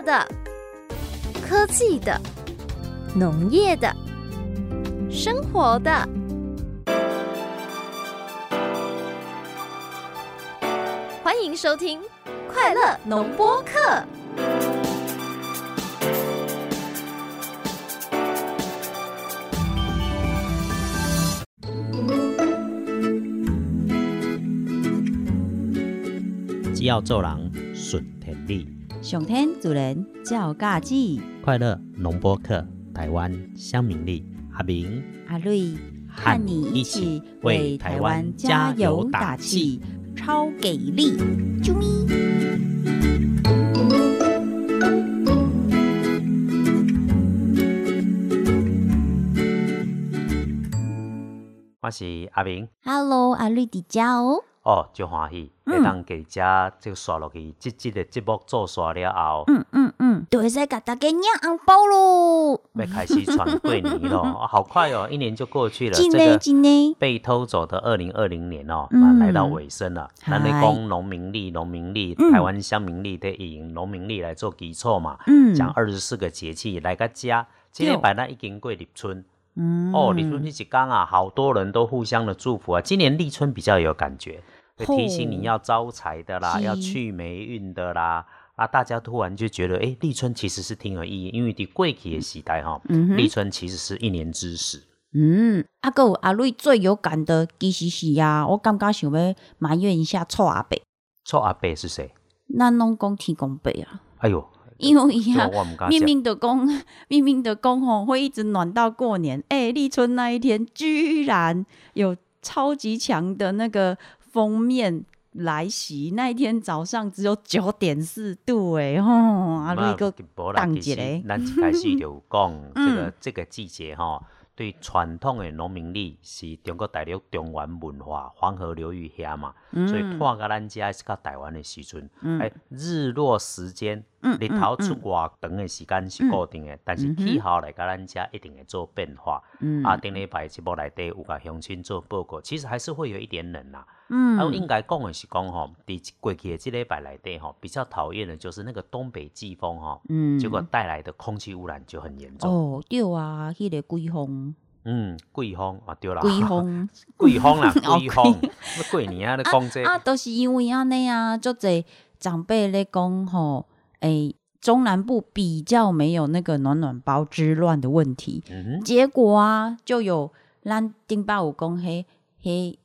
的、科技的、农业的、生活的。欢迎收听《快乐农播课》。只要做人顺天理，上天主人照家己，快乐农播客，台湾乡民力，阿明阿瑞和你一起为台湾加油打气，超给力！啾咪！我是阿明 Hello，阿瑞迪家哦。哦，就欢喜，当给遮就刷落去，即即个节目做刷了后，嗯嗯嗯，就会使甲大家领红包咯。要开始传过年咯，哦好快哦，一年就过去了，真的这个真的，被偷走的二零二零年哦，来到尾声了。咱咧嗨讲农民历，农民历，嗯台湾乡民历得以农民历来做基础嘛，嗯，讲二十四个节气来个遮。今对礼拜咱已经过立春，嗯哦，立春这一天啊，好多人都互相的祝福啊。今年立春比较有感觉，会提醒你要招财的啦，要去霉运的啦。啊，大家突然就觉得，哎，立春其实是挺有意义，因为伫过去的时代哈，嗯立春其实是一年之始。嗯，啊，还有阿瑞最有感的其实是啊，我刚刚想要埋怨一下臭阿伯，臭阿伯是谁？咱拢讲天公伯啊，哎呦，因为伊啊明。明的讲，明明的讲吼，会一直暖到过年。哎、立春那一天居然有超级强的那个封面来袭，那一天早上只有九点四度诶，吼，啊你个无啦，当其实一个咱一开始就有讲，这个嗯。这个季节吼，对传统的农民历是中国大陆中原文化黄河流域遐嘛，所以嗯拖到咱家是到台湾的时阵，嗯。哎，日落时间嗯，日头出嗯外长的时间是固定的，但是气候来到咱遮一定会做变化。嗯。啊，顶礼拜节目内底有甲乡亲做报告，其实还是会有一点冷啦。嗯。啊，应该讲的是讲吼，伫过去的这礼拜内底吼，比较讨厌的就是那个东北季风吼，嗯。结果带来的空气污染就很严重。哦对啊，迄、个季风。嗯，桂风啊，对啦，鬼风。桂风啦，哦桂风，那过年啊，咧讲这啊，都、是因为安尼啊，足侪长辈咧讲吼，诶、中南部比较没有那个暖暖包之乱的问题，嗯，结果啊，就有咱顶巴有讲嘿嘿。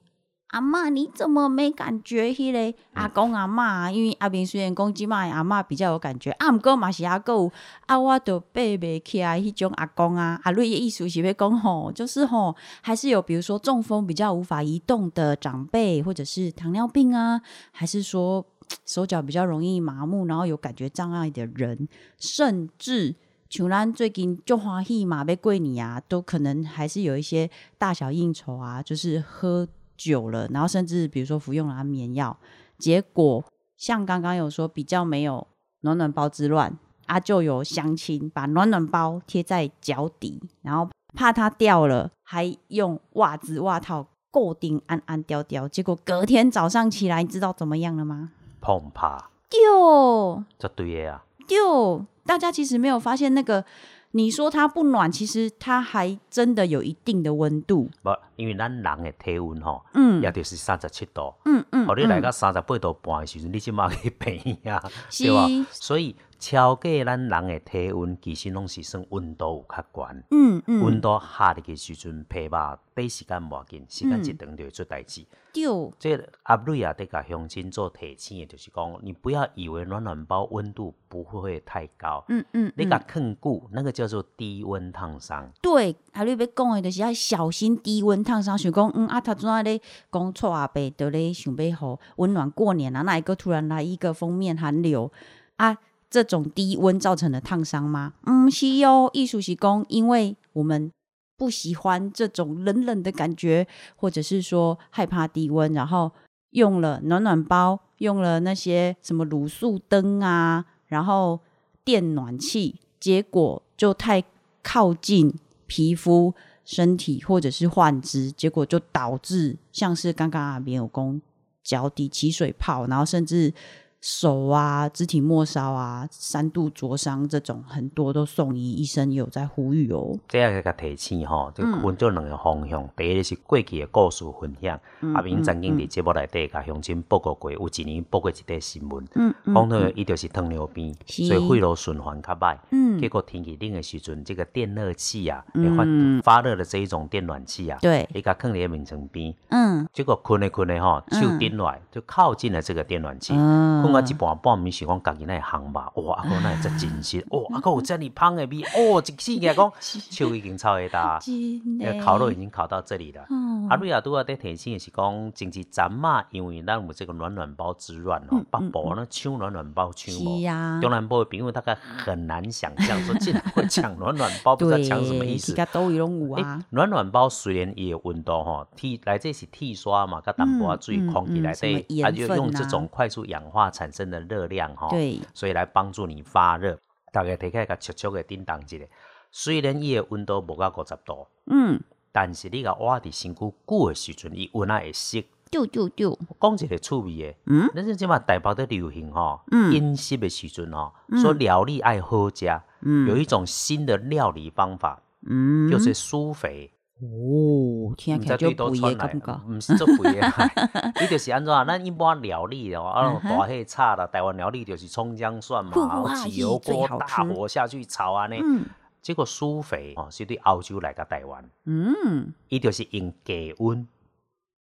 阿嬷，你怎么没感觉？迄、个阿公阿嬷，因为阿明虽然讲即摆阿嬷比较有感觉，啊，毋过嘛是阿有啊，我都爬袂起来迄种阿公啊。阿瑞的意思是要讲吼，就是吼，还是有比如说中风比较无法移动的长辈，或者是糖尿病啊，还是说手脚比较容易麻木，然后有感觉障碍的人，甚至琼兰最近就欢喜嘛，要过年啊，都可能还是有一些大小应酬啊，就是喝酒了，然后甚至比如说服用了安眠药，结果像刚刚有说比较没有暖暖包之乱啊，就有相亲把暖暖包贴在脚底，然后怕它掉了，还用袜子袜套固定安安雕雕，结果隔天早上起来，你知道怎么样了吗？碰怕，丢这对的啊，丢，大家其实没有发现那个，你说它不暖，其实它还真的有一定的温度。不，因为咱人的体温吼，嗯。也就是三十七度，嗯嗯，哦，你来嗯。到三十八度半的时候，你即马去病啊，是。对吧？所以超过咱人的体温，其实拢是算温度有较悬。嗯嗯，温度下入去的时阵，皮肉短时间无要紧，时间嗯一长就会出代志。对，这个阿瑞啊，得甲乡亲做提醒的，就是讲，你不要以为暖暖包温度不会太高，嗯嗯，你嗯甲坑固那个叫做低温烫伤。对，阿瑞要讲的就是要小心低温烫伤。想讲，嗯啊，头拄仔咧讲错阿伯，就咧想要互温暖过年啊，那一个突然来一个封面寒流啊，这种低温造成的烫伤吗？嗯，是哦，艺术是工，因为我们不喜欢这种冷冷的感觉，或者是说害怕低温，然后用了暖暖包，用了那些什么卤素灯啊，然后电暖气，结果就太靠近皮肤、身体或者是患肢，结果就导致像是刚刚阿边有工脚底起水泡，然后甚至手啊、肢体末梢啊、三度灼伤这种，很多都送医，医生也有在呼吁哦。这样个提醒吼，就分做两个方向。第一个是过去的故事分享，阿明曾经伫节目内底甲乡亲报告过，有一年报过一则新闻，嗯讲到伊就是糖尿病，所以肺部循环较歹。嗯结果天气冷的时阵，这个电热器啊，会发发热的这一种电暖器啊，对，伊甲放伫眠床边，嗯结果困咧困咧吼，手顶落来就靠近了这个电暖器。嗯，困到一半半暝是，讲家己那会烘吧，哇，阿哥那会真真实，哇，阿哥有遮尔香的味，哦，一起起来讲，手已经超会大，真的。呃烤肉已经烤到这里了。嗯。阿瑞亚拄啊在提醒的是讲，前一阵嘛，因为咱有这个暖暖包之乱哦，北部呢抢暖暖包抢无。中南部的朋友大概很难想象说竟然会抢暖暖包，不知道，抢什么意思。其。他都有啊。暖暖包虽然也有温度吼，替来这是替刷嘛，甲淡薄仔水嗯空气内嗯什么底，啊就用这啊。种快速氧化产生的热量吼，对，所以来帮助你发热。大家摕起来甲速速的叮当一下，虽然伊的温度无到五十度，嗯，但是你甲挖伫身躯久的时阵，伊温啊会熄。丢丢丢，讲一个趣味的，嗯，咱是即马台北的流行吼，嗯。阴湿的时阵吼，说料理爱好食，嗯。有一种新的料理方法，嗯，就是苏肥。哦，听起来就毋知对倒不一传来样感觉，，唔是做肥的，伊就是安怎？咱一般料理哦，啊，大火炒啦，台湾料理就是葱姜蒜嘛，然后哈起油锅大火下去炒安尼。嗯。结果苏肥哦，是对澳洲来甲台湾，嗯，伊就是用低温、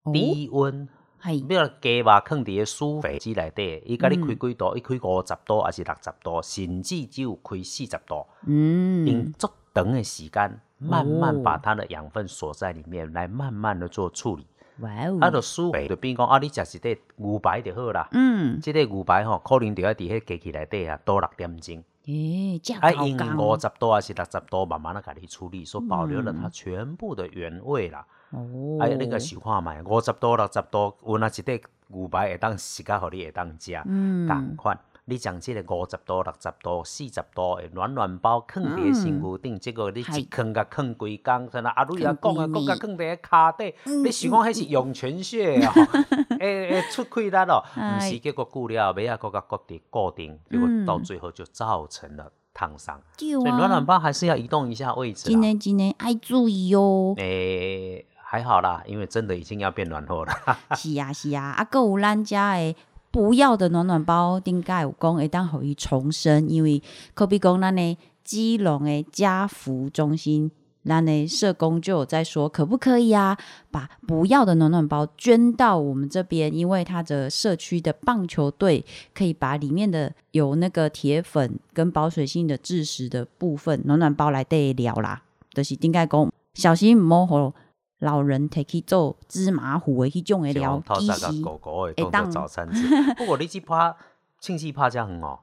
哦，低温，系，你若鸡肉放伫个苏肥之内底，伊甲你嗯。开几度？伊开五十度还是六十度，甚至只有开四十度，嗯。用，足长的时间，慢慢哦把它的养分锁在里面，来慢慢的做处理。哇啊，哦，就苏肥就变讲啊，你食一块牛排就好啦。嗯，即、个牛排吼，可能就要伫迄机器内底啊多六点钟，诶，价啊，高用五十度还是六十度，慢慢的甲你处理，所保留了它嗯全部的原味啦。哦，哎、你个想看觅，五十度、六十度，有哪一块牛排会当食甲，互你会当食，嗯，共款。你将即个五十度、六十度、四十度的暖暖包放伫身躯顶，结果你一放甲放几工，像那阿瑞亚讲啊，讲甲放伫个骹底，嗯。你想讲迄是涌泉穴哦，诶诶出气力哦，毋哎是，结果久了尾啊，搁甲固定固定，结果到嗯最后就造成了烫伤。对所以暖暖啊，包还是要移动一下位置啦。真的真的爱注意哦。诶、还好啦，因为真的已经要变暖和了。是啊是啊，啊，搁有咱遮的不要的暖暖包，顶盖有讲会当互伊重生，因为可比讲咱的基隆的家福中心。咱的社工就有在说，可不可以啊？把不要的暖暖包捐到我们这边，因为他的社区的棒球队可以把里面的有那个铁粉跟保水性的致食的部分暖暖包来对聊啦。就是顶盖讲，小心唔好老人摕去做芝麻糊的迄种的料，透其实会当早餐吃。不过你去拍庆记拍遮远哦，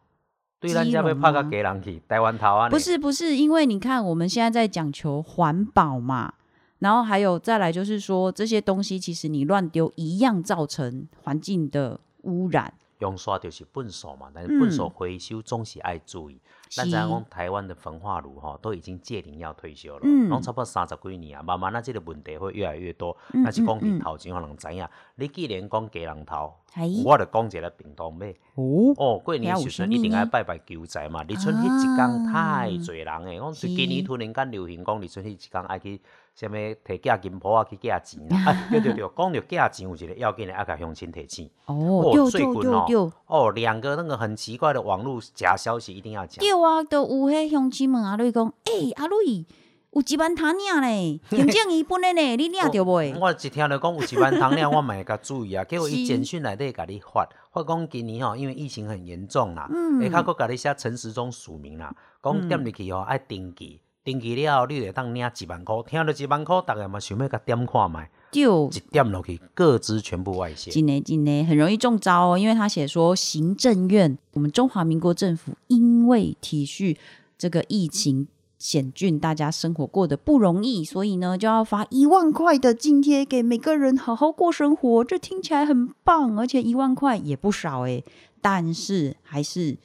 对咱遮要拍到家人去，台湾头啊。不，是不是，因为你看我们现在在讲求环保嘛，然后还有再来就是说这些东西其实你乱丢一样造成环境的污染。用刷就是粪扫嘛，但是嗯粪扫回收总是爱注意。咱是知影讲台湾的焚化炉吼都已经届龄要退休了，嗯拢差不多三十几年啊，慢慢啊，这个问题会越来越多。嗯但是讲伫头前，互人知影，你既然讲家人头，哎，我就讲一个平塘尾。哦，哦，过年时阵一定爱拜拜求财嘛。立春迄一天啊太侪人诶，讲是今年突然间流行讲立春迄一天爱去啥物摕寄金铺啊去寄钱啦。啊，对对对，讲着寄钱有一个要紧的，爱甲乡亲提钱。哦，对对最近哦对对。哦，两个那个很奇怪的网络假消息一定要讲。对啊，都有迄乡亲问阿瑞讲，诶、阿瑞有一万摊领咧，行政伊本的咧，你领 着袂？我一听着讲有一万糖领，我嘛会甲注意啊。结果伊简讯内底甲你发，发讲今年吼，因为疫情很严重啦，嗯下骹佫甲你写陈时中署名啦，讲点入去吼爱登记，登记了后你就当领一万块，听到一万块，大家嘛想要甲点看卖，就，一点落去，各自全部外泄。真的真的很容易中招哦，因为他写说行政院，我们中华民国政府因为体恤这个疫情。险峻，大家生活过得不容易，所以呢，就要发一万块的津贴给每个人好好过生活。这听起来很棒，而且一万块也不少诶，但是还是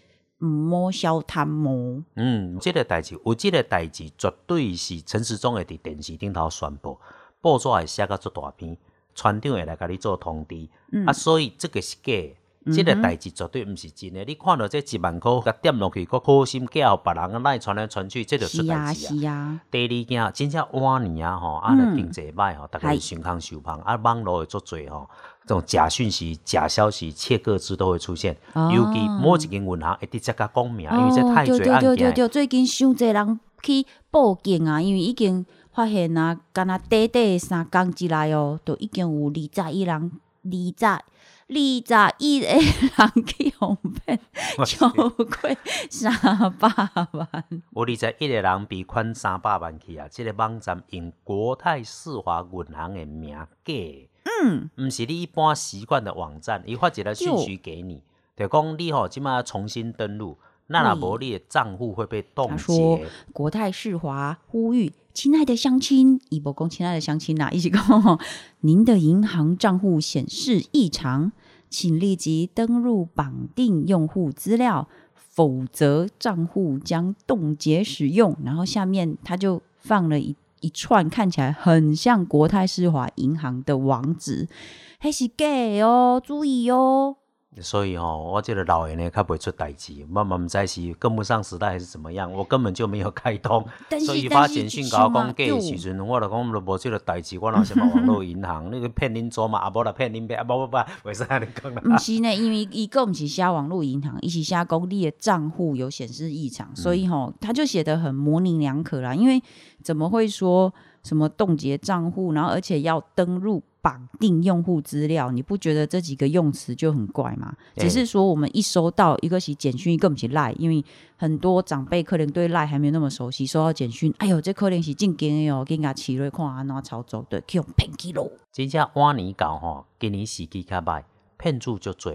唔摸小贪污。嗯，这个代志有即个代志，绝对是陈时中会伫电视顶头宣布，报纸会写到足大篇，船长会来甲你做通知，嗯啊，所以即个是假的。这个代志绝对毋是真诶。你看到这一万箍，甲点落去，搁好心寄互别人，啊，来传来传去，这就出代志啊。是啊，第二件，真正晚年啊吼，啊，嗯经济歹吼，大家嗨身康受胖，啊，网络会足侪吼，这种假讯息、假消息、切各自都会出现。哦尤其某一间银行一直接甲讲明，因为这太对对侪案件。对对对，最近伤侪人去报警啊，因为已经发现啊，敢若短短三工之内哦，都已经有二十一人，二十二十一个人去红骗，超过三百万。有二十一个人被款三百万去啊！这个网站用国泰世华银行的名假，嗯，毋是你一般习惯的网站，伊发一个讯息给你，就讲你吼即马重新登录，那若无你的账户会被冻他说结。国泰世华呼吁，亲爱的乡亲，伊无讲亲爱的乡亲啦，伊是讲您的银行账户显示异常，请立即登入绑定用户资料，否则账户将冻结使用。然后下面他就放了一一串看起来很像国泰世华银行的网址，嘿是 gay 哦，注意哦。所以吼、我这个老人呢，较袂出代志，我嘛毋知是跟不上时代还是怎么样，我根本就没有开通，所以发简讯甲我讲假就的时阵，我就讲无这个代志，我哪什么网络 银行，那个骗恁做嘛，啊无啦骗恁爸，啊无无无，袂使安尼讲啦。毋 是呢，因为伊个毋是写网络银行，伊是写公你的账户有显示异常，所以吼，他就写的很模棱两可啦。因为怎么会说什么冻结账户，然后而且要登入绑定用户资料？你不觉得这几个用词就很怪吗？只是说我们一收到一个是简讯，一个不是赖，因为很多长辈可能对赖还没有那么熟悉，收到简讯，哎呦，这可能是正经的哦，给人家起瑞看安怎操作的，去用骗去咯，真正往年搞吼，今年时机较歹，骗子就多。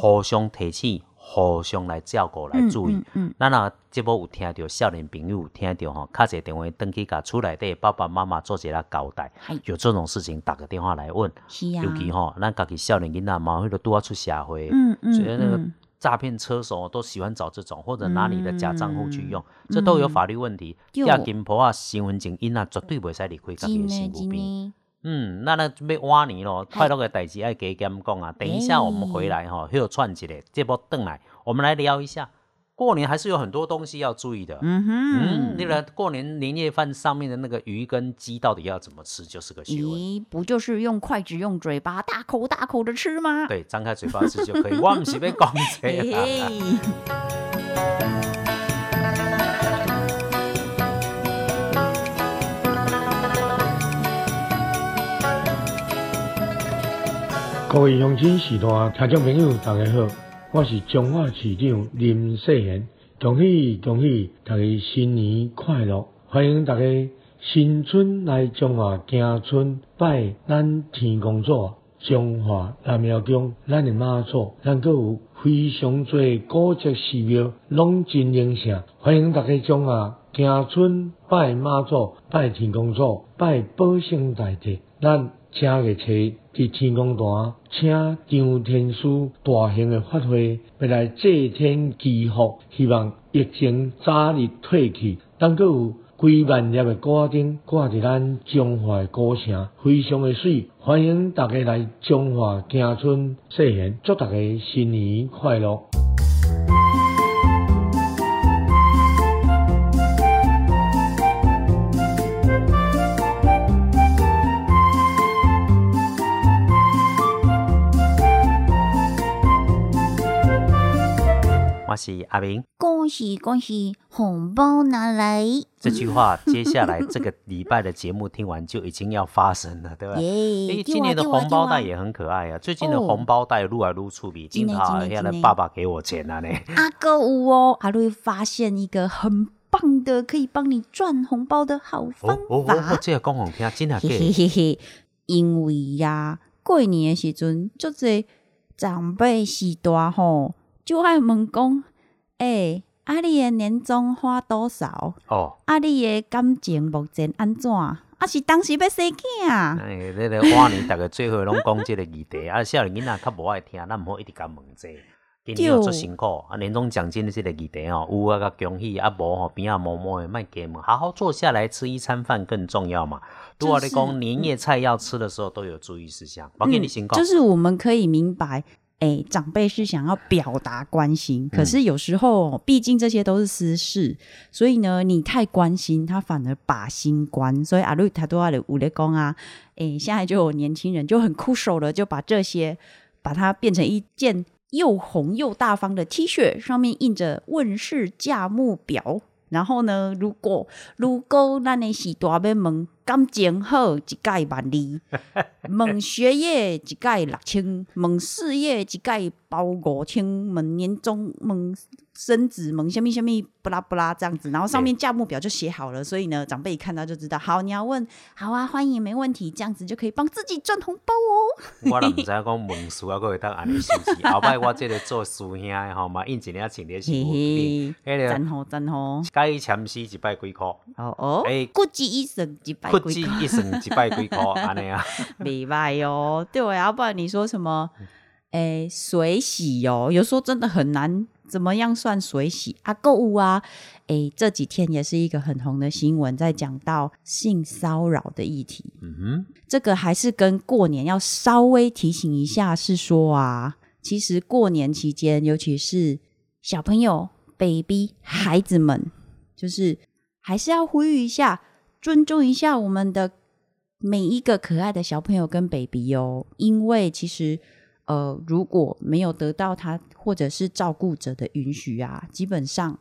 互相提醒，互相来照顾来注意。咱若即部有听到少年朋友有听到吼，敲一个电话登去甲厝内底爸爸妈妈做一下交代，有这种事情打个电话来问。是啊，尤其吼，咱家己少年囡仔嘛，迄个拄啊出社会，嗯嗯所以那个嗯诈骗车手都喜欢找这种，或者拿你的假账户去用，嗯这都有法律问题。对亚金婆啊，身份证囡仔绝对袂使离开家己真的身边。的，嗯，那那要晚年咯，快乐的代志爱加减讲啊。等一下我们回来哈，又串起来这波邓来，我们来聊一下。过年还是有很多东西要注意的。嗯哼，嗯，那个过年年夜饭上面的那个鱼跟鸡到底要怎么吃，就是个学问。咦，不就是用筷子、用嘴巴大口大口的吃吗？对，张开嘴巴吃就可以。我唔是被讲这 各位乡亲、士大听众朋友，大家好，我是中华市长林世贤，恭喜恭喜大家新年快乐！欢迎大家新春来中华行春拜咱天公祖，中华南庙宫咱的妈祖，咱阁有非常多古迹寺庙，拢真灵圣。欢迎大家中华行春拜妈祖、拜天公祖、拜保生大帝，咱。请个找伫天公坛，请张天师大型的发挥，要来祭天祈福，希望疫情早日退去。当阁有几万粒的歌灯挂伫咱中华的古城，非常的水。欢迎大家来中华行村细贤，祝大家新年快乐！我是阿明。恭喜恭喜，红包拿来！这句话，接下来这个礼拜的节目听完就已经要发生了，对吧？耶诶，今年的红包袋也很可爱啊！最近的哦红包袋撸来撸出比，真的经常真的真的要来爸爸给我钱了呢。阿哥五哦，阿瑞发现一个很棒的可以帮你赚红包的好方哦哦法哦，。这个讲好听，真的嘿嘿给。嘿嘿，因为呀，过年的时阵，就这长辈时大吼，就爱问讲，诶、啊你的年终花多少？哦，啊你的感情目前安怎？啊是当时要生囝？哎，那个往年大家最后拢讲即个议题，啊，少年囡仔较无爱听，咱毋好一直甲问这个。今年有做辛苦，啊，年终奖金的这个议题哦，有啊个恭喜，啊无吼边啊摸摸的卖给问，好好坐下来吃一餐饭更重要嘛。如果你讲年夜菜要吃的时候，都有注意事项，我给你先讲。就是我们可以明白，诶，长辈是想要表达关心，可是有时候毕竟这些都是私事，所以呢，你太关心他，反而把心关。所以阿瑞他多阿的五雷公啊，哎，现在就有年轻人就很酷手了，就把这些把它变成一件又红又大方的 T 恤，上面印着问世价目表。然后呢，如果如果那你是大要问感情好，一届万二；问学业一届六千；问事业一届包五千；问年终问升职问什么什么不拉不拉这样子，然后上面价目表就写好了，所以呢，长辈一看到就知道，好，你要问，好啊，欢迎，没问题，这样子就可以帮自己赚红包哦。我都毋知影讲问事啊，佫会当安尼收钱。后摆我即个做师兄的吼嘛，印一领请咧是嘿无嘿，迄个真好真好，该签诗一百几箍，哦哦，诶估计医生一百骨子几块一算一百几箍安尼啊。明白哦，对啊，要不然你说什么？诶，水洗哦，有时候真的很难，怎么样算水洗啊？购物啊，诶，这几天也是一个很红的新闻，在讲到性骚扰的议题。嗯哼这个还是跟过年要稍微提醒一下，是说啊，其实过年期间，尤其是小朋友、baby 孩子们，就是还是要呼吁一下，尊重一下我们的每一个可爱的小朋友跟 baby 哦，因为其实呃，如果没有得到他或者是照顾者的允许啊，基本上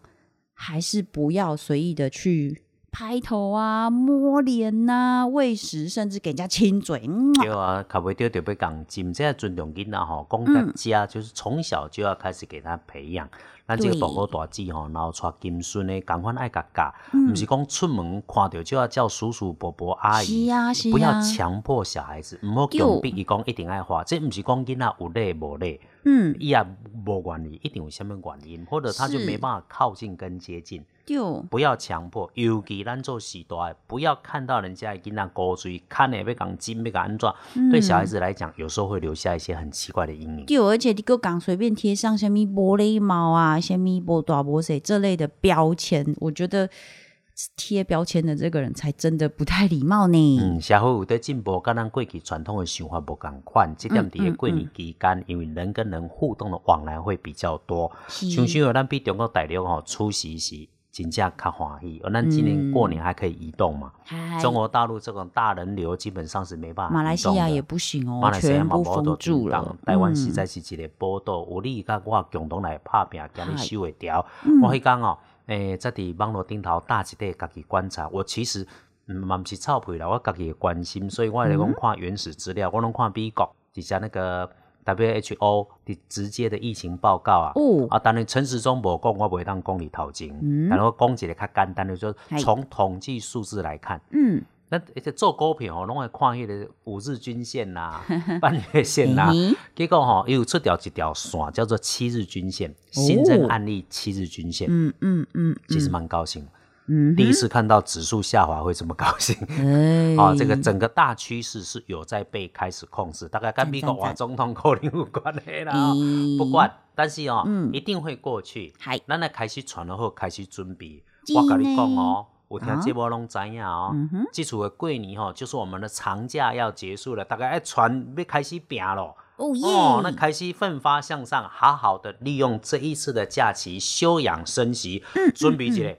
还是不要随意的去拍头啊、摸脸呐、喂食，甚至给人家亲嘴。嗯，对啊，卡袂掉就要讲真正尊重囡仔吼，讲在家就是从小就要开始给他培养。咱这个对大哥大姐吼，然后带金孙的，赶快爱甲教，嗯。毋是讲出门看到就要叫叔叔伯伯阿姨。是啊，是啊，不要强迫小孩子，毋好强迫伊讲一定爱花，这毋是讲囡仔有礼无礼，嗯，伊也无愿意，一定有什么原因，或者他就没办法靠近跟接近。对，不要强迫，尤其咱做时代，不要看到人家的囡仔高追，看了要讲金要讲安怎，对小孩子来讲，有时候会留下一些很奇怪的阴影。对，而且你个讲随便贴上什么玻璃猫啊、什么波大波谁这类的标签，我觉得贴标签的这个人才真的不太礼貌呢。嗯，社会有在进步，跟咱过去传统的想法不共款。这点伫个过年期间，因为人跟人互动的往来会比较多，是像像有咱比中国大陆吼出席时，真正较欢喜。而咱今年过年还可以移动嘛？嗨中国大陆这种大人流基本上是没办法马来西亚也不行哦马，来西亚全部封住了。台湾实嗯在是一个宝岛，有你甲我共同来拍拼，今日收会掉。嗯我迄讲哦，诶、在伫网络顶头搭一块，家己观察。我其实嗯嘛毋是臭屁啦，我家己的关心，所以我来嗯讲看原始资料，我拢看美国底下那个 WHO 的直接的疫情报告啊。哦，啊，当然陈时中无讲，我袂当讲你头前。嗯但是我讲一个较简单的，就是从统计数字来看，嗯，那而且做股票吼，拢会看迄个五日均线啦、半月线啦。嘿结果吼，又出条一条线，叫做七日均线，新增案例七日均线，嗯嗯嗯，其实蛮高兴的。嗯第一次看到指数下滑会这么高兴。哎。哦，这个整个大趋势是有在被开始控制，大概跟美国赞赞瓦总统可能有关系啦、不管，但是哦，嗯。一定会过去。嗨。咱来开始传了后，开始准备。我跟你讲哦，有听这波拢知影哦。嗯哼。这次的过年吼，就是我们的长假要结束了，大概要传要开始拼了。哦耶，哦，那开始奋发向上，好好的利用这一次的假期休养生息，准备一个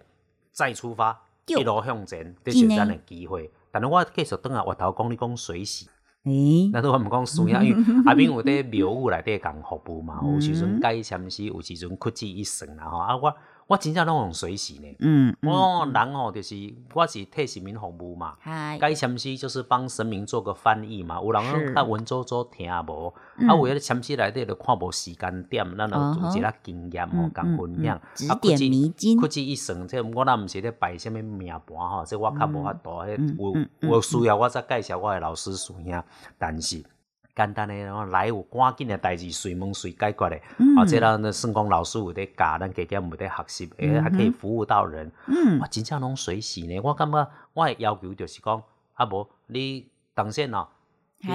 再出发，一路向前，这是咱的机会。但是我继续等下回头讲，你讲水洗，诶，那都我们讲需要，因为 阿斌有在庙宇内底讲服务嘛，有时阵解签诗，有时阵屈指一算啦吼。啊，我我真正拢用水洗呢。嗯，我人吼就是我是替神明服务嘛，嗨，该签诗就是帮神明做个翻译嘛，有人较文绉绉听无，嗯。啊，有迄个签诗内底就看无时间点，咱就嗯哼有一个经验吼，嗯共分享。嗯。嗯。指点迷津。一算，这我若毋是咧摆什么名盘吼，这我较无法度，迄嗯有有需要我再介绍我的老师师兄，但是。简单的，然后来有赶紧的代志，随问随解决的。嗯啊，这咱的圣公老师有在教，咱加减有在学习，诶，还可以服务到人。嗯哇，真正拢随时呢。我感觉我的要求就是讲，啊无你当先哦，去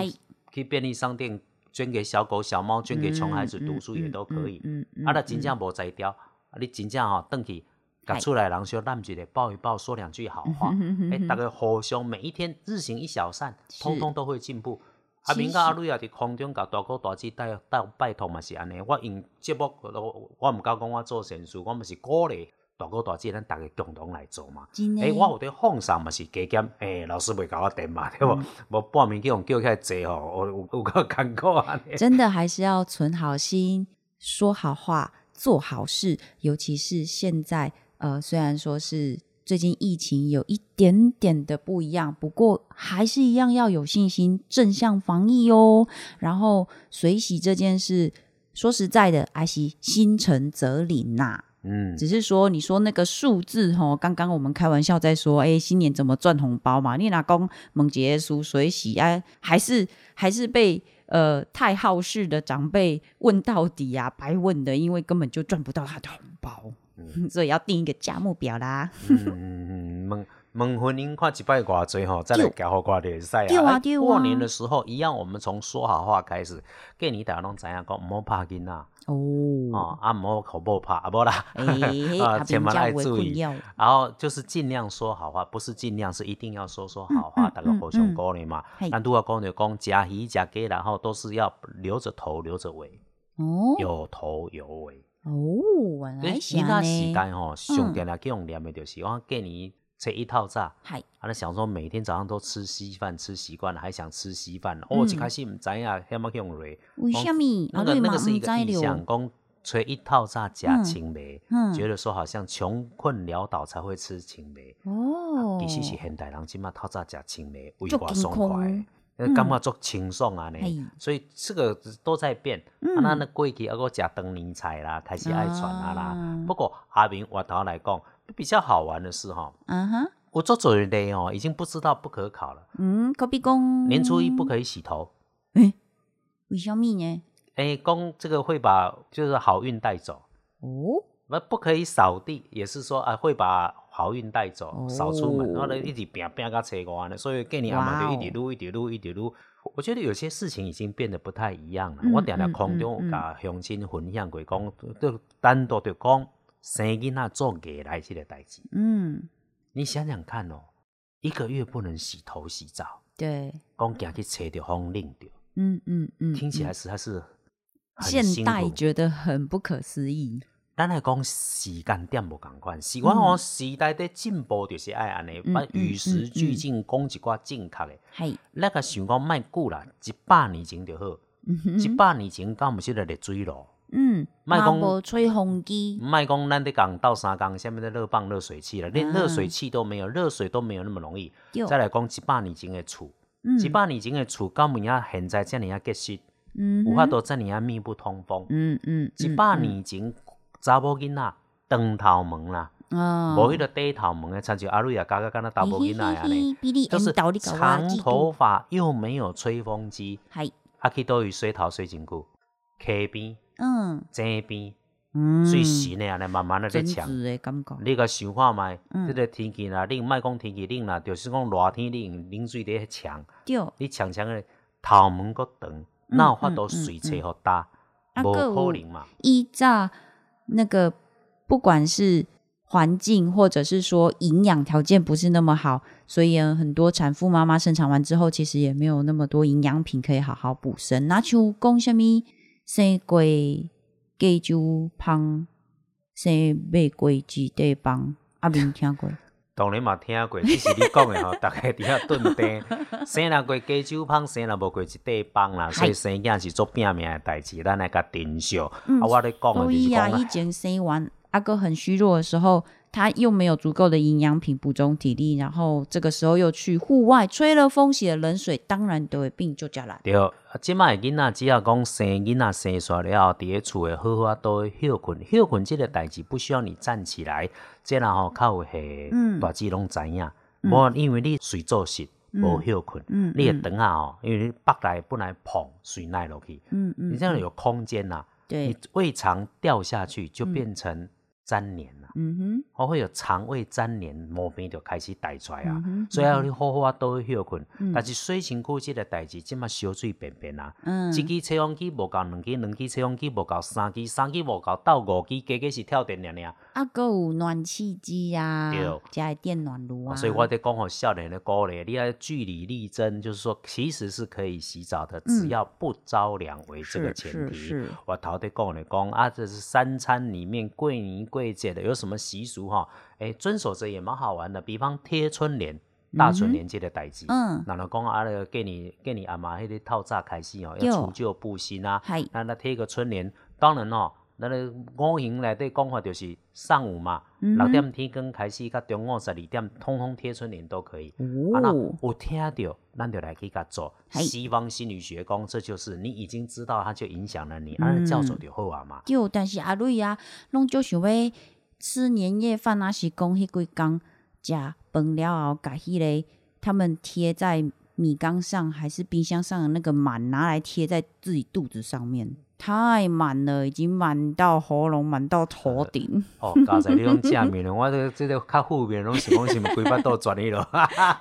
去便利商店捐给小狗小猫，捐给穷孩子读书也都可以。嗯嗯，啊，那真正无才调，啊，你真正吼转去。甲厝内人小揽一个抱一抱，说两句好话，哎、大家互相每一天日行一小善，通通都会进步。阿明其甲阿瑞也伫空中甲大哥大姐带带拜托嘛是安尼，我用节目我我毋敢讲我做善事，我嘛是鼓励大哥大姐咱逐个共同来做嘛。真的、我有伫放上嘛是加减，诶、老师袂甲我电嘛，对无？嗯无、半暝叫人叫起来坐吼，我有有够艰苦安尼。真的还是要存好心，说好话，做好事。尤其是现在，呃，虽然说是最近疫情有一点点的不一样，不过还是一样要有信心，正向防疫哦。然后水洗这件事，说实在的，还是心诚则灵呐、嗯，只是说，你说那个数字吼，刚刚我们开玩笑在说，哎、新年怎么赚红包嘛？你拿公猛杰叔水洗啊，还是还是被呃太好事的长辈问到底啊，白问的，因为根本就赚不到他的红包，所以要定一个价目表啦。嗯嗯嗯，问问婚姻看一摆偌济吼，再来对交互我就会使啊。哎对啊对啊过年的时候一样，我们从说好话开始，过年大家拢知影讲，毋好拍囡仔哦，哦，啊，唔好互某拍啊，无啦，千万爱注意。然后就是尽量说好话，不是尽量，是一定要说说好话，嗯大家互相嗯鼓励嘛。嘿咱拄啊讲就讲，食鱼食鸡，然后都是要留着头留着尾，哦有头有尾。哦，原来是其他时安尼，间吼，上定来叫用念的就是，我过年初一套早。嗨，啊，那想说每天早上都吃稀饭，吃习惯了，还想吃稀饭。哦，嗯一开始唔知影，遐么用瑞，为什么？那个啊那个是一个不知了意向，讲初一透早吃嗯青梅，嗯觉得说好像穷困潦倒才会吃青梅。哦，其实是现代人即马透早食青梅，胃足瓜爽快，感觉足清爽啊嘿呢。所以这个都在变。嗯啊，咱那过去啊，个食当年菜啦，开始爱传啊啦啊。不过阿明我头来讲，比较好玩的是哈，嗯哼，我做做人的哦，已经不知道不可考了。嗯，可比讲年初一不可以洗头，为什么呢？哎，公这个会把就是好运带走。哦，那不可以扫地，也是说啊，会把好运带走，少出门，然后呢一直拼拼到车关的，所以过年阿妈就一直撸，一直撸，一直撸。我觉得有些事情已经变得不太一样了。嗯我定定嗯空中甲乡亲分享过，讲就单独就讲生囡仔做艺来这个代志。嗯，你想想看哦，一个月不能洗头洗澡，对，讲惊去吹着风冷着，嗯嗯嗯，听起来嗯实在是很现代觉得很不可思议。咱来讲时间点无共款，是我讲时代的进步就是爱安尼，把嗯嗯与时俱嗯进，讲一寡正确的。嘿，咱个想讲卖久啦，一百年前就好，嗯一百年前敢毋是咧热水炉，嗯，嘛莫讲无吹风机，卖讲咱伫讲倒三工，下面的热棒热水器了，连啊。热水器都没有，热水都没有那么容易。对。再来讲一百年前的厝，嗯。一百年前的厝，到尾啊现在遮尔啊结实，嗯有法度遮尔啊密不通风。嗯嗯，一百年前查某囡仔长头毛啦。啊，无迄个短头毛诶，亲像阿瑞啊，加个敢若查某囡仔安尼，就是长头发又没有吹风机，系，啊去倒去洗头洗真久，溪边、嗯。井边，嗯，水神的安尼慢慢的在真呛。挚的感觉，你甲想看觅，嗯。即个天气啦，冷，莫讲天气冷啦，就是讲热天冷，冷水伫呛，对，你呛呛的头毛搁长，哪有法度水吹互搭？无可能嘛。依照那个不管是环境或者是说营养条件不是那么好，所以，很多产妇妈妈生产完之后，其实也没有那么多营养品可以好好补身。那就讲什么生过鸡酒芳，生马过几对帮，阿明听过。当然嘛听过，只是你讲的吼，大家伫遐炖蛋，生若过加酒芳，生若无过一块芳啦，所以生囝是做拼命的代志，咱来甲珍惜。啊，我咧讲的就是啊，讲以前生完阿哥很虚弱的时候，他又没有足够的营养品补充体力，然后这个时候又去户外吹了风洗了冷水，当然都会病就加来。对，啊，即摆的囡仔只要讲生囡仔生出来了后，伫咧厝诶好好啊都休困，休困即个代志不需要你站起来，这然后较有系嗯。大姊拢知影。无、因为你睡做事无休困，嗯你的肠啊哦，因为你腹内本来捧水耐落去，你这样有空间呐、对。你胃肠掉下去就变成粘连啊，嗯哼哦会有肠胃粘连毛病就开始带出来啊。嗯所以要你好好啊多休困。但是水清区即个代志，即马小水便便啊。嗯，一支吹风机无够两支，两支吹风机无够三支，三支无够到五支，加加是跳电尔尔。啊，还有暖气机啊对，加电暖炉啊，所以我在讲吼，少年的鼓励，你要据理力争，就是说其实是可以洗澡的，只要不着凉为这个前提。是，我头在讲的讲啊，这是三餐里面贵泥贵节的有什么习俗哈？哎，遵守着也蛮好玩的，比方贴春联。大春联这个代志，嗯，然后讲啊，那个给你给你阿妈迄个套炸开始哦，要除旧布新啊，那那贴个春联，当然哦，咱个五行内底讲法就是上午嘛，嗯六点天光开始，到中午十二点，通通贴春联都可以。啊，那哦，有听到，咱就来去甲做。西方心理学讲，这就是你已经知道它就影响了你，嗯啊，照做就好啊嘛。就，但是阿瑞啊，拢就想要吃年夜饭，啊是讲迄几工食饭了后，甲迄个他们贴在米缸上还是冰箱上的那个满拿来贴在自己肚子上面，太满了，已经满到喉咙，满到头顶。哦，刚才你讲正面了，我这个这个较负面，拢是讲是不是规巴都转去了。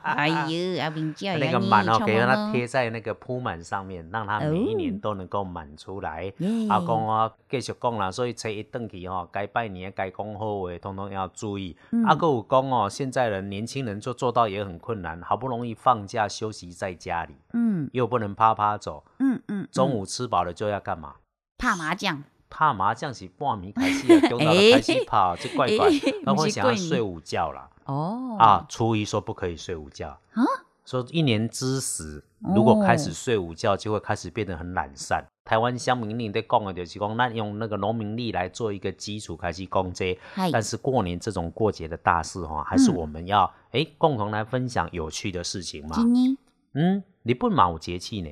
哎呦，阿明叫那个满哦，给它贴在那个铺满上面，让它每一年哦都能够满出来。耶阿公啊，继续讲啦，所以初一顿去吼，该拜年、该讲好话，通通要注意。嗯阿哥有讲哦，现在人年轻人做做到也很困难，好不容易放假休息在家里，嗯又不能啪啪走，嗯嗯，中嗯午吃饱了就要干嘛？拍麻将，拍麻将是半暝开始啊，中到开始跑，这怪怪哎，那会想要睡午觉啦。哦。啊，初一说不可以睡午觉。啊，说一年之时，如果开始哦睡午觉，就会开始变得很懒散。台湾乡民令在讲的就是讲，那用那个农民历来做一个基础开始讲这，嗨，但是过年这种过节的大事哈，还是嗯。我们要哎、共同来分享有趣的事情嘛。嗯，日本嘛有节气呢，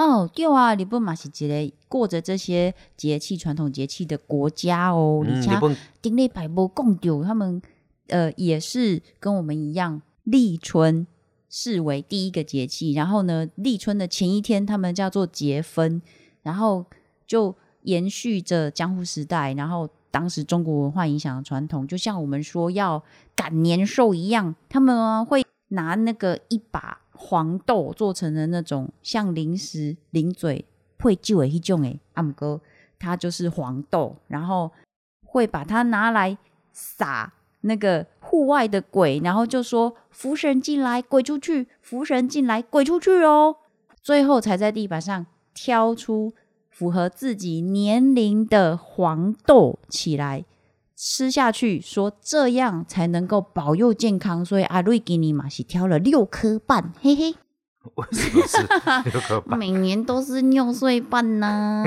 哦，对啊，日本嘛是一个过着这些节气、传统节气的国家哦。嗯，而且日本顶礼拜无讲到，他们呃也是跟我们一样，立春视为第一个节气，然后呢，立春的前一天他们叫做节分，然后就延续着江户时代，然后当时中国文化影响的传统，就像我们说要赶年兽一样，他们啊会拿那个一把黄豆做成的那种像零食零嘴配酒的迄种诶，阿姆哥它就是黄豆，然后会把它拿来撒那个户外的鬼，然后就说福神进来，鬼出去；福神进来，鬼出去哦。最后才在地板上挑出符合自己年龄的黄豆起来吃下去，说这样才能够保佑健康。所以阿瑞给你嘛是挑了六颗半，嘿嘿，为什么是六颗半？每年都是六岁半呢。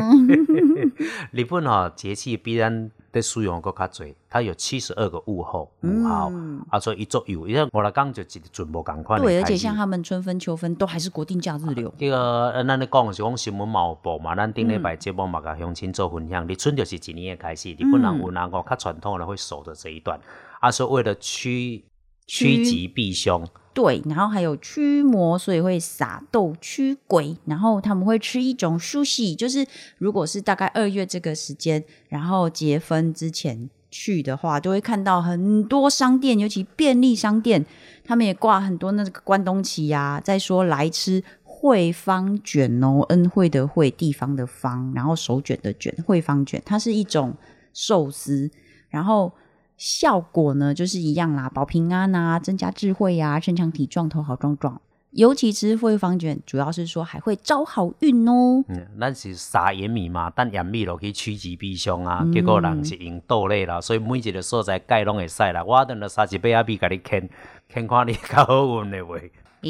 日本哦，节气比咱的使用搁较侪，它有七十二个物候物号。嗯，啊，所以一做有，因为我来讲就一准无共款的对，而且像他们春分、秋分都还是国定假日流。这个呃咱咧讲的是讲新闻嘛有报嘛，咱顶礼嗯拜节目嘛甲乡亲做分享。立春就是一年的开始，日本人有那个较传统的会守着这一段，啊，所以为了趋趋趋吉避凶，对，然后还有驱魔，所以会撒豆驱鬼，然后他们会吃一种苏喜，就是如果是大概二月这个时间，然后结婚之前去的话，就会看到很多商店，尤其便利商店，他们也挂很多那个关东旗呀、再说来吃惠方卷哦，恩惠的惠，地方的方，然后手卷的卷，惠方卷，它是一种寿司，然后。效果呢，就是一样啦，保平安啊，增加智慧啊，身强体壮，头好壮壮。尤其吃惠方卷，主要是说还会招好运哦。嗯，咱是撒盐米嘛，但盐米落去趋吉避凶啊，结果人是用豆类啦，所以每一个所在盖拢会使啦。我等下三一杯仔米甲你牵，牵看你 较好运的话，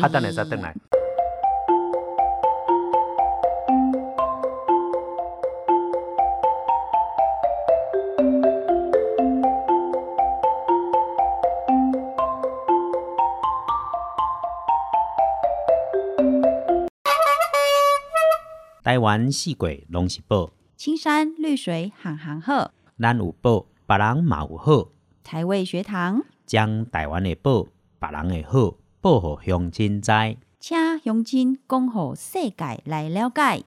啊，等下再等来。台湾四季拢是宝，青山绿水行行好，咱有宝，别人嘛有好，台味学堂，将台湾的宝，别人的好，报互乡亲知。请乡亲讲互世界来了解。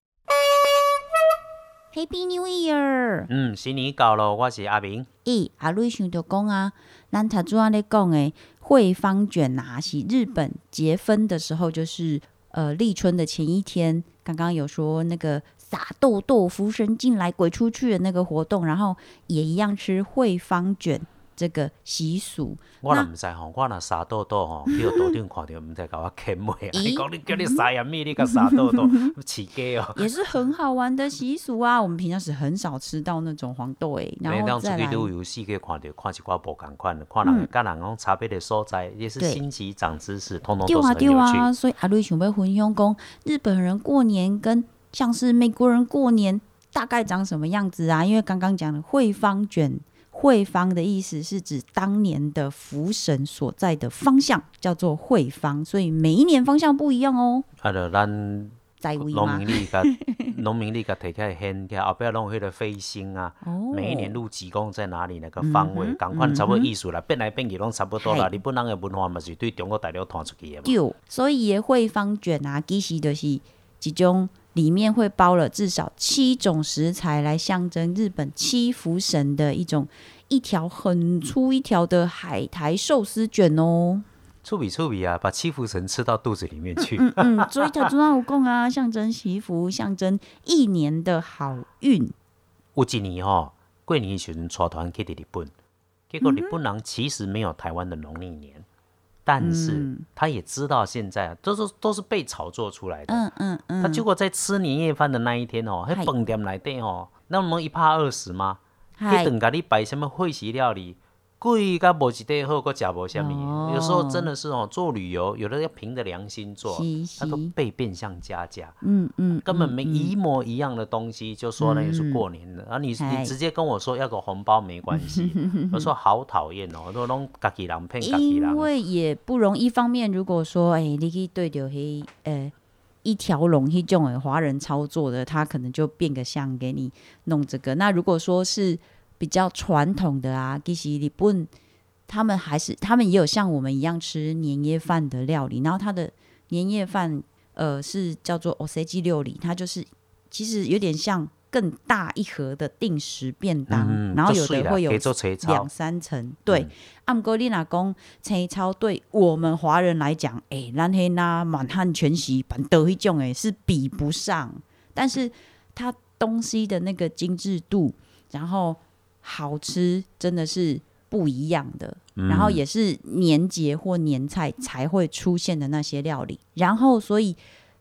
Happy New Year！嗯，新年到咯，我是阿明。咦，阿瑞想着讲啊，咱头拄仔咧讲诶，惠方卷啊，是日本结婚的时候，就是呃立春的前一天，刚刚有说那个撒豆豆，福神进来，鬼出去的那个活动，然后也一样吃惠方卷。这个习俗。我若毋知吼，我若沙豆豆吼，去互桌顶看到，毋知甲我牵袂啊！你讲你叫你撒盐米，你甲沙豆豆，饲鸡哦。也是很好玩的习俗啊！我们平常时很少吃到那种黄豆诶，然后再来出去旅游世界看到，看一寡无共款的，看人甲人讲差别的所在，也是新奇长知识，通通都是很有对啊，趣。所以阿瑞想要分享讲，日本人过年跟像是美国人过年大概长什么样子啊？因为刚刚讲的惠方卷，惠方的意思是指当年的福神所在的方向叫做惠方，所以每一年方向不一样哦。啊，就咱农民？历 甲农民历甲摕起来掀起来，后壁拢有迄个飞星啊，哦，每一年入几宫在哪里那个方位，嗯哼共款差不多意思啦，变来变去拢差不多啦。嘿日本人的文化嘛是对中国大陆传出去的嘛。对，所以的惠方卷啊，其实就是一种里面会包了至少七种食材，来象征日本七福神的一种一条很粗一条的海苔寿司卷哦。趣味趣味啊，把七福神吃到肚子里面去。嗯嗯，所以它中央有讲啊，象征祈福，象征一年的好运。有一年吼、过年的时阵带团去伫日本，结果日本人其实没有台湾的农历年，但是嗯他也知道现在啊都是都是被炒作出来的。嗯嗯嗯，他结果在吃年夜饭的那一天哦，嗨迄饭店内底哦，那么一怕二十吗？嗨迄顿甲你摆什么会席料理，贵甲无一块好，搁食无啥物。哦有时候真的是哦，做旅游有的要凭着良心做，是那都被变相加价。嗯嗯，根本没一模一样的东西，就说那也是过年的，然后你你直接跟我说要个红包没关系，我说好讨厌哦，都拢家己人骗家己人，因为也不容易。一方面，如果说，哎、你去对着迄呃一条龙迄种诶华人操作的，他可能就变个相给你弄这个。那如果说是比较传统的啊，其实日本他们还是他们也有像我们一样吃年夜饭的料理，然后他的年夜饭呃是叫做 o s e g i 料理，它就是其实有点像更大一盒的定时便当，嗯，然后有的会有两，三层，对。嗯按过你若讲青超，对我们华人来讲，诶、咱黑那满汉全席板豆一种，诶，是比不上。但是它东西的那个精致度，然后好吃，真的是不一样的。嗯然后也是年节或年菜才会出现的那些料理。然后，所以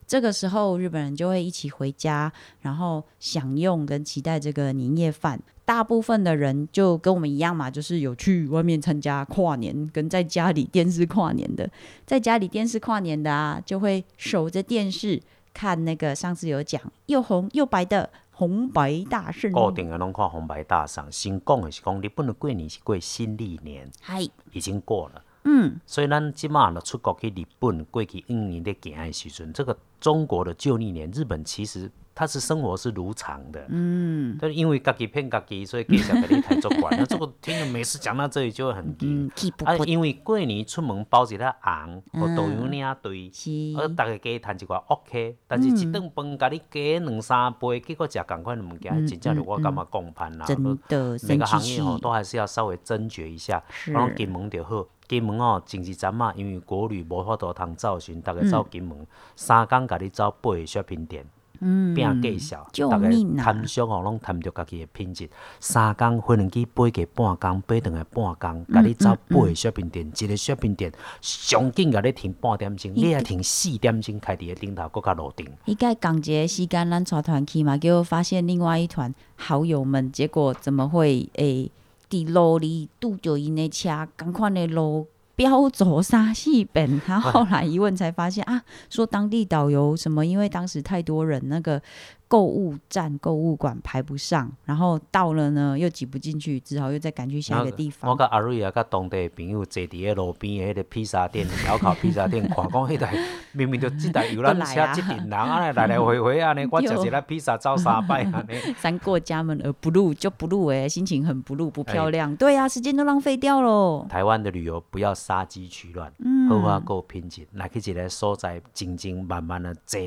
这个时候日本人就会一起回家，然后享用跟期待这个年夜饭。大部分的人就跟我们一样嘛，就是有去外面参加跨年，跟在家里电视跨年的。在家里电视跨年的啊，就会守着电视看那个上次有讲又红又白的红白大圣。固定的拢看红白大赏。先讲的是讲日本的过年是过新历年，嗨，已经过了。嗯，所以咱即马呢出国去日本过去一年的行的时阵，这个中国的旧历年，日本其实它是生活是如常的，嗯，但是因为家己骗家己，所以继续给你抬做管。那这个听着每次讲到这里就会很惊。嗯啊，因为过年出门包一个红，和豆油领队，是而大家加趁一寡 OK，但是一顿饭甲你加两三杯，结果食共款的物件，真正是我感觉共攀啦。真的每个行业哦，都还是要稍微斟酌一下。是然后金门就好，金门哦，前一阵啊，因为国旅无法度通走寻，逐个嗯走金门，三工甲你走八个 shopping 店。嗯，拼计销，救大家命啊贪小哦，拢贪着家己的品质。三工飞轮机飞个半工，飞两个半工，甲你走嗯八个 shopping 店，一个 shopping 店上紧甲你停半点钟，你也停四点钟开伫个顶头，搁较落定。一该港节时间咱带团去嘛，结果发现另外一团好友们，结果怎么会诶？伫路里拄着因的车，赶快的路飙走三四遍，然后后来一问才发现啊，说当地导游什么，因为当时太多人，那个购物站、购物馆排不上，然后到了呢又挤不进去，只好又再赶去下一个地方我方。甲阿瑞啊，甲当地的朋友坐伫个路边的迄个披萨店、烧烤披萨店，看讲迄台明明就即台游览车即阵人，安尼来来回回安尼，我食一粒披萨走三摆安尼。三过家门而不入，就不入哎、心情很不入，不哎漂亮。对啊，时间都浪费掉喽。台湾的旅游不要杀鸡取卵，嗯好好够品质，来去一个所在静静慢慢的坐，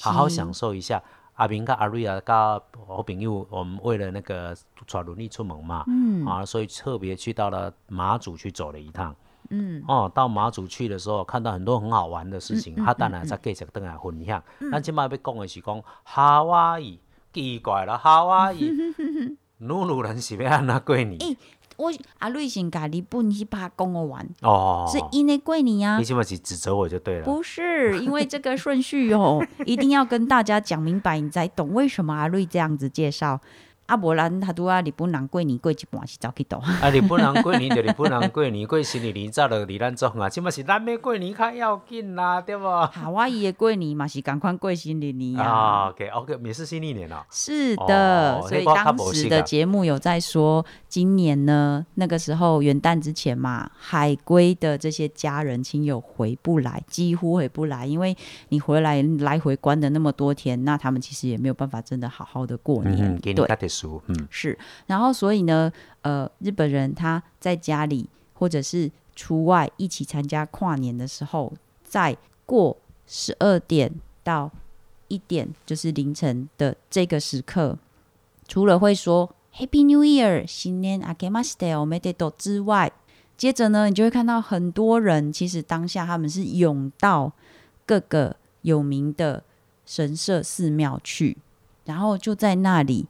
好好享受一下。阿明跟阿瑞啊，跟好朋友，我们为了那个坐轮椅出门嘛，嗯，啊，所以特别去到了马祖去走了一趟。嗯，哦，到马祖去的时候，看到很多很好玩的事情，他当然再继续等来分享。咱今麦要讲的是讲夏威夷，奇怪了，夏威夷，努努人是要安那过年？我阿瑞先甲日本去把讲完哦，是因为过年啊。你起码是指责我就对了。不是，因为这个顺序哦，一定要跟大家讲明白，你才懂为什么阿瑞这样子介绍。阿伯兰他都啊日本人过年过一半是走去倒。啊，日本人过年就日本人过年，过新年早就离咱走啊。即嘛是咱要过年较要紧啦，对无？夏威夷的过年嘛是赶快过新年年啊。OK，OK，也是新历年啊。是的，所以当时的节目有在说，今年呢，那个时候元旦之前嘛，海归的这些家人亲友回不来，几乎回不来，因为你回来来回关的那么多天，那他们其实也没有办法真的好好的过年。对。嗯，是，然后所以呢，呃，日本人他在家里或者是出外一起参加跨年的时候，在过十二点到一点，就是凌晨的这个时刻，除了会说 Happy New Year，新年あけましておめでとう之外，接着呢，你就会看到很多人，其实当下他们是涌到各个有名的神社寺庙去，然后就在那里。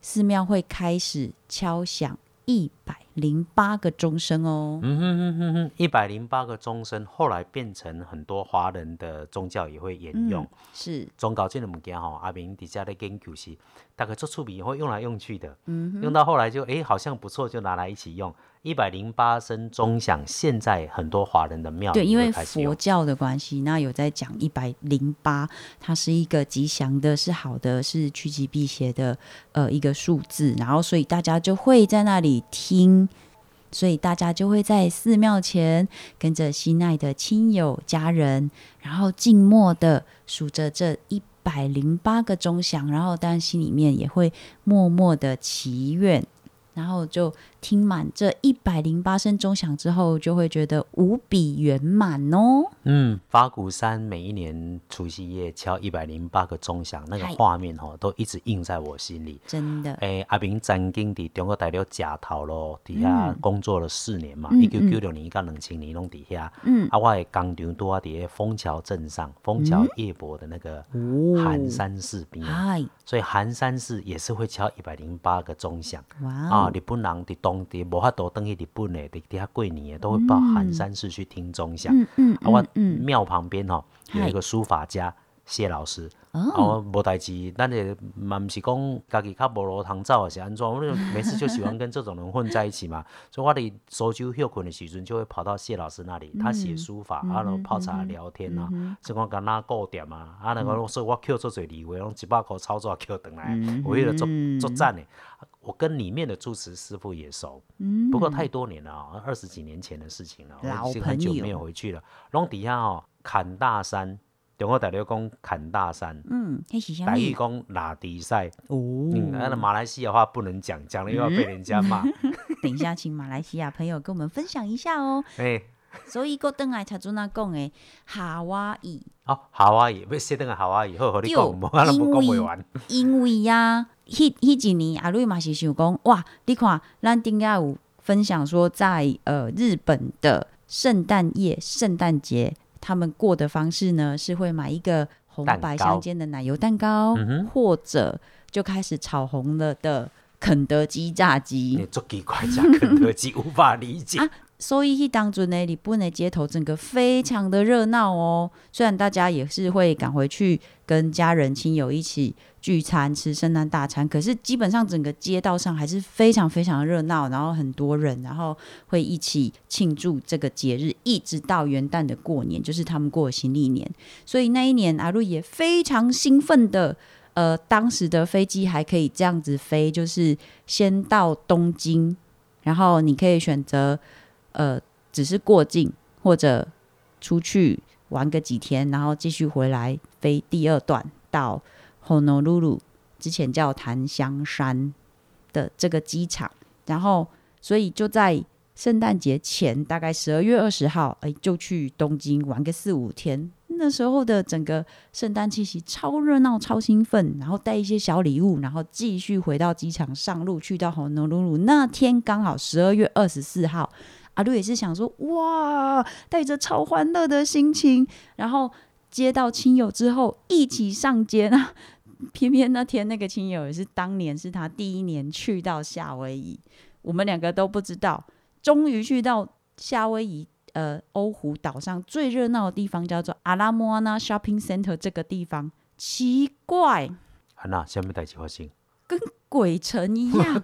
寺庙会开始敲响一百零八个钟声哦。嗯哼哼哼哼，一百零八个钟声，后来变成很多华人的宗教也会沿用。是宗教这的物件吼，阿明底下的研究是 大概做出名会用来用去的。嗯，用到后来就哎好像不错，就拿来一起用。一百零八声钟响，现在很多华人的庙对，因为佛教的关系，那有在讲一百零八，它是一个吉祥的，是好的，是趋吉避邪的，呃，一个数字。然后，所以大家就会在那里听，所以大家就会在寺庙前跟着心爱的亲友家人，然后静默的数着这一百零八个钟响，然后但心里面也会默默的祈愿。然后就听满这一百零八声钟响之后，就会觉得无比圆满哦。嗯，法鼓山每一年除夕夜敲一百零八个钟响，那个画面哦，都一直印在我心里。真的。诶，阿明曾经伫中国大陆假头咯，底下工作了四年嘛，一九九六年到两千年拢底下。嗯。啊，我的工厂都伫咧枫桥镇上，枫桥夜泊的那个寒山寺边。嗨。所以寒山寺也是会敲一百零八个钟响。哇。啊，日本人伫当地无法度等去日本的，伫底下过年的都会到寒山寺去听钟响。嗯嗯。啊，我庙旁边吼有一个书法家谢老师。哦。无代志，咱也嘛毋是讲家己较无路通走，是安怎？我每次就喜欢跟这种人混在一起嘛。所以我伫苏州休困的时阵，就会跑到谢老师那里，他写书法，啊，然后泡茶聊天啊，是讲跟他顾店啊，啊，那个所以我扣出侪礼物，拢一百块操作扣回来，为了做做赞的。我跟里面的主持师傅也熟，嗯不过太多年了啊，二十几年前的事情了，我已经很久没有回去了。龙底下哦，砍大山，中国大陆讲砍大山，嗯，台语讲拉迪赛，哦，那马来西亚话不能讲，讲了又要被人家骂。等一下，请马来西亚朋友跟我们分享一下哦。哎，所以个邓来才做那讲的夏威夷，哦，夏威夷，不是等个夏威夷，好好你讲，无可能讲不完。因为呀。迄迄几年，阿瑞嘛是想讲，哇！你看，咱顶下有分享说，在呃日本的圣诞夜、圣诞节，他们过的方式呢，是会买一个红白相间的奶油蛋糕，或者就开始炒红了的肯德基炸鸡。做几块炸肯德基，无法理解。所以，当中呢，日本的街头整个非常的热闹哦。虽然大家也是会赶回去跟家人亲友一起聚餐吃圣诞大餐，可是基本上整个街道上还是非常非常热闹，然后很多人，然后会一起庆祝这个节日，一直到元旦的过年，就是他们过新历年。所以那一年，阿瑞也非常兴奋的，呃，当时的飞机还可以这样子飞，就是先到东京，然后你可以选择。呃，只是过境或者出去玩个几天，然后继续回来飞第二段到 Honolulu，之前叫檀香山的这个机场，然后所以就在圣诞节前，大概十二月二十号，哎，就去东京玩个四五天。那时候的整个圣诞气息超热闹、超兴奋，然后带一些小礼物，然后继续回到机场上路，去到红农鲁鲁。那天刚好十二月二十四号，阿路也是想说，哇，带着超欢乐的心情，然后接到亲友之后一起上街啊。偏偏那天那个亲友也是当年是他第一年去到夏威夷，我们两个都不知道，终于去到夏威夷。呃，欧湖岛上最热闹的地方叫做阿拉莫纳 Shopping Center 这个地方，奇怪，啊那下面代志发生，跟鬼城一样，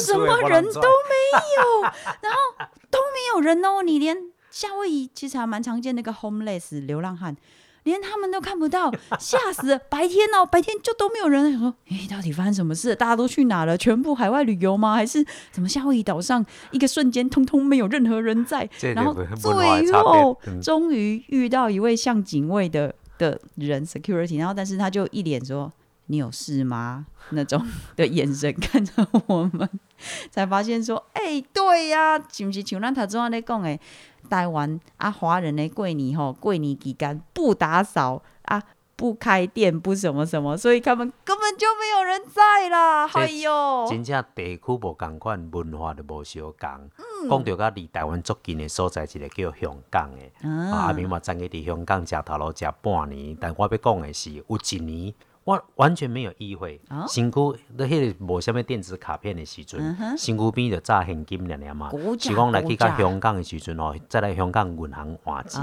什么人都没有，然后都没有人哦，你连夏威夷其实还蛮常见那个 homeless 流浪汉。连他们都看不到，吓死了！白天哦，白天就都没有人。说，哎，到底发生什么事？大家都去哪了？全部海外旅游吗？还是怎么？夏威夷岛上一个瞬间，通通没有任何人在。然后最后，终于遇到一位像警卫的的人，security。然后，但是他就一脸说：“你有事吗？” 那种的眼神看着我们，才发现说：“哎，对呀，是不是像咱头先在讲的？”台湾啊，华人的过年吼，过年期间不打扫啊，不开店，不什么什么，所以他们根本就没有人在啦。哎呦，真正地区无共款，文化都无相共。讲到甲离台湾足近的所在，一个叫香港的。啊阿明嘛，曾经伫香港食头路食半年，但我要讲的是，有一年。我完全没有意会，新区那迄个无虾米电子卡片的时阵，新区边就炸现金了了嘛。是讲来去到香港的时阵哦，再来香港银行换钱，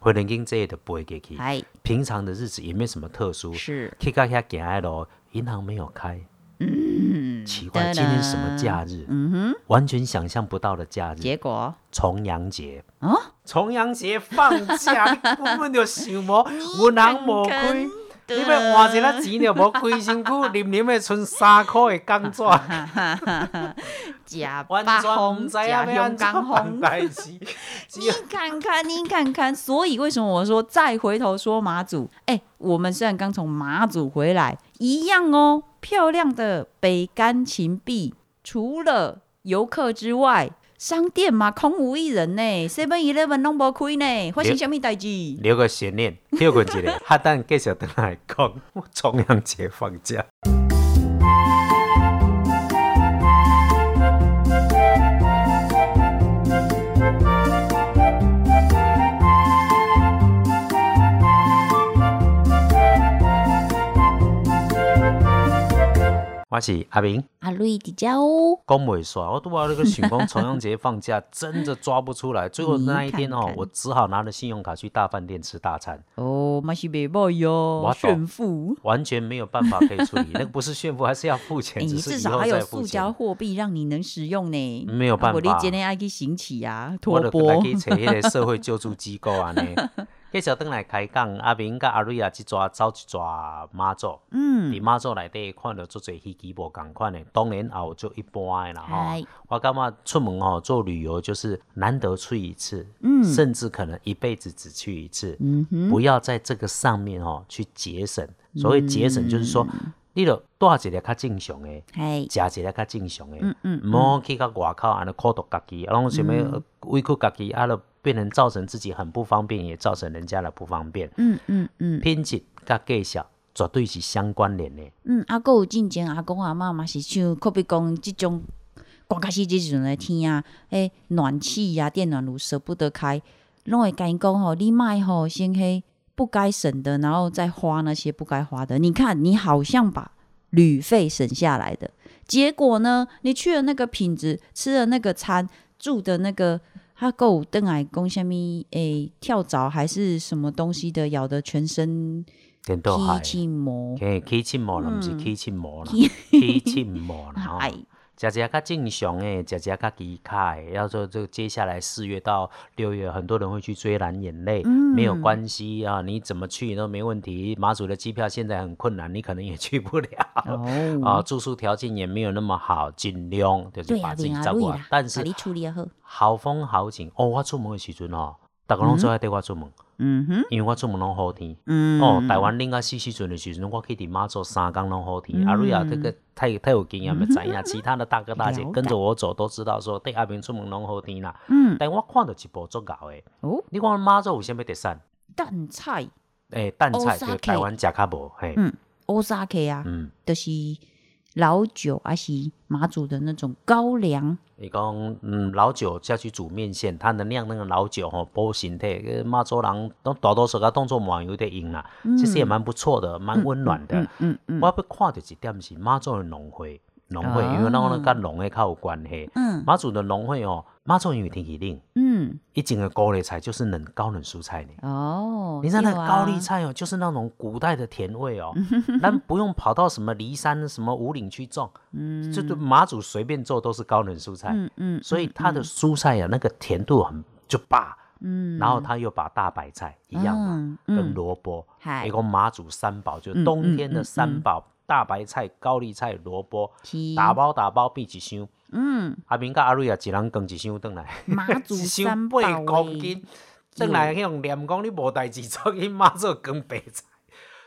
回零金这些都不会给去。平常的日子也没什么特殊，是。去到遐行下路，银行没有开。嗯，奇怪，今天什么假日？嗯哼，完全想象不到的假日。结果？重阳节。啊，重阳节放假，根本就想无银行无开。你要换一个钱就无规身躯黏黏的，剩三块的钢纸，假八红假香港红。你看看，你看看，所以为什么我说再回头说马祖？哎，我们虽然刚从马祖回来，一样哦，漂亮的北干秦壁，除了游客之外。商店嘛，空无一人呢，Seven Eleven 拢无开呢，发生什么代志？留个悬念，跳过一个，哈，等继续等来讲，重阳节放假。我是阿明，阿瑞迪家哦。讲袂煞，我拄话那个想讲重阳节放假，真的抓不出来。最后那一天哦，我只好拿着信用卡去大饭店吃大餐。哦，马西北包哟，炫富，完全没有办法可以处理。那个不是炫富，还是要付钱。你至少还有塑胶货币让你能使用呢。没有办法，我你今天爱去行乞呀，托钵。我去找迄个社会救助机构啊呢。继续等来开讲，阿明甲阿瑞啊，一抓走一抓妈祖。嗯，伫妈祖内底看到足侪稀奇无共款的，当然也有足一般的啦吼。我感觉出门吼做旅游就是难得去一次，嗯，甚至可能一辈子只去一次。嗯哼，不要在这个上面吼去节省。所谓节省，就是说，你著带一个较正常的，食一个较正常的，嗯嗯，唔好去到外口安尼苦毒家己，啊，拢想要委屈家己，啊，著。变成造成自己很不方便，也造成人家的不方便。嗯嗯嗯，品质甲计小绝对是相关联的。嗯，啊，有进前阿公阿妈嘛是像可比讲这种刚开始这阵的天啊，诶，暖气呀、电暖炉舍不得开，拢会讲讲吼，你卖吼先黑不该省的，然后再花那些不该花的。你看，你好像把旅费省下来的，结果呢，你去了那个品质，吃了那个餐，住的那个。他够邓矮公虾米诶跳蚤还是什么东西的咬的全身起青膜，起青膜啦，不是起青膜啦，起青膜了。食食较正常诶，食食较低卡诶。要说这接下来四月到六月，很多人会去追蓝眼泪，没有关系啊，你怎么去都没问题。马祖的机票现在很困难，你可能也去不了。哦，啊，住宿条件也没有那么好，尽量就是把自己照顾好。但是好风好景哦，我出门的时阵哦，大家拢最爱带我出门。嗯哼，因为我出门拢好天，嗯哦，台湾另外四时阵的时阵，我去伫马祖三工拢好天。阿瑞啊这个太太有经验，咪知影。其他的大哥大姐跟着我走，都知道说对阿明出门拢好天啦。嗯，但我看到一部足够的。哦，你看马祖有啥物特产？蛋菜。诶，淡菜就台湾食较无，嘿，嗯欧沙 K 啊，嗯，就是老酒，还是马祖的那种高粱。你讲，嗯，老酒下去煮面线，它能酿那个老酒吼，补身体。呃妈祖人都大多数个当作蛮有点用啦，其实也蛮不错的，蛮温暖的。嗯嗯嗯我要看到一点是马祖的农会，农会，因为那个跟农的较有关系。嗯。马祖的农会哦，马祖因为天气冷，嗯，一整个高丽菜就是冷高冷蔬菜呢。哦，你知道那高丽菜哦，就是那种古代的甜味哦，咱不用跑到什么骊山、什么五岭去种，嗯，这个马祖随便做都是高冷蔬菜，嗯嗯，所以它的蔬菜呀、那个甜度很就霸，嗯，然后他又把大白菜一样嘛，嗯跟嗯萝卜，嗨。一个马祖三宝，就嗯冬天的三宝，大白菜、高丽菜、萝卜，是打包打包变一箱，嗯，阿明甲阿瑞啊，一人扛一箱回来。马祖一箱三宝八公欸斤，转来去用念讲你无代志做，去妈做扛白菜。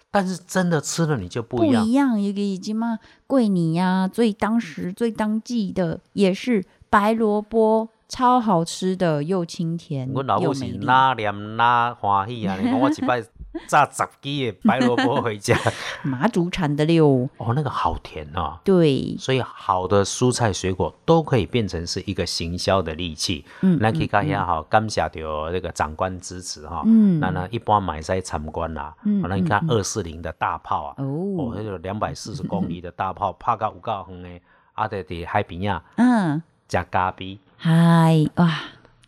但是真的吃了你就不不一样，不一样，一个已经嘛桂泥呀，最当时最当季的也是白萝卜，超好吃的，又清甜阮老母是。哪念哪欢喜啊！你讲我一摆炸十支的白萝卜回家，马祖产的六，哦，那个好甜哦。对，所以好的蔬菜水果都可以变成是一个行销的利器。嗯咱去甲遐吼，感谢着那个长官支持哈。嗯那呢，一般买使参观啦。嗯哦那你看二四零的大炮啊，哦，哦，那个两百四十公里的大炮，拍 到有够远的，啊，伫伫海边啊，嗯，食咖啡。嗨，哇，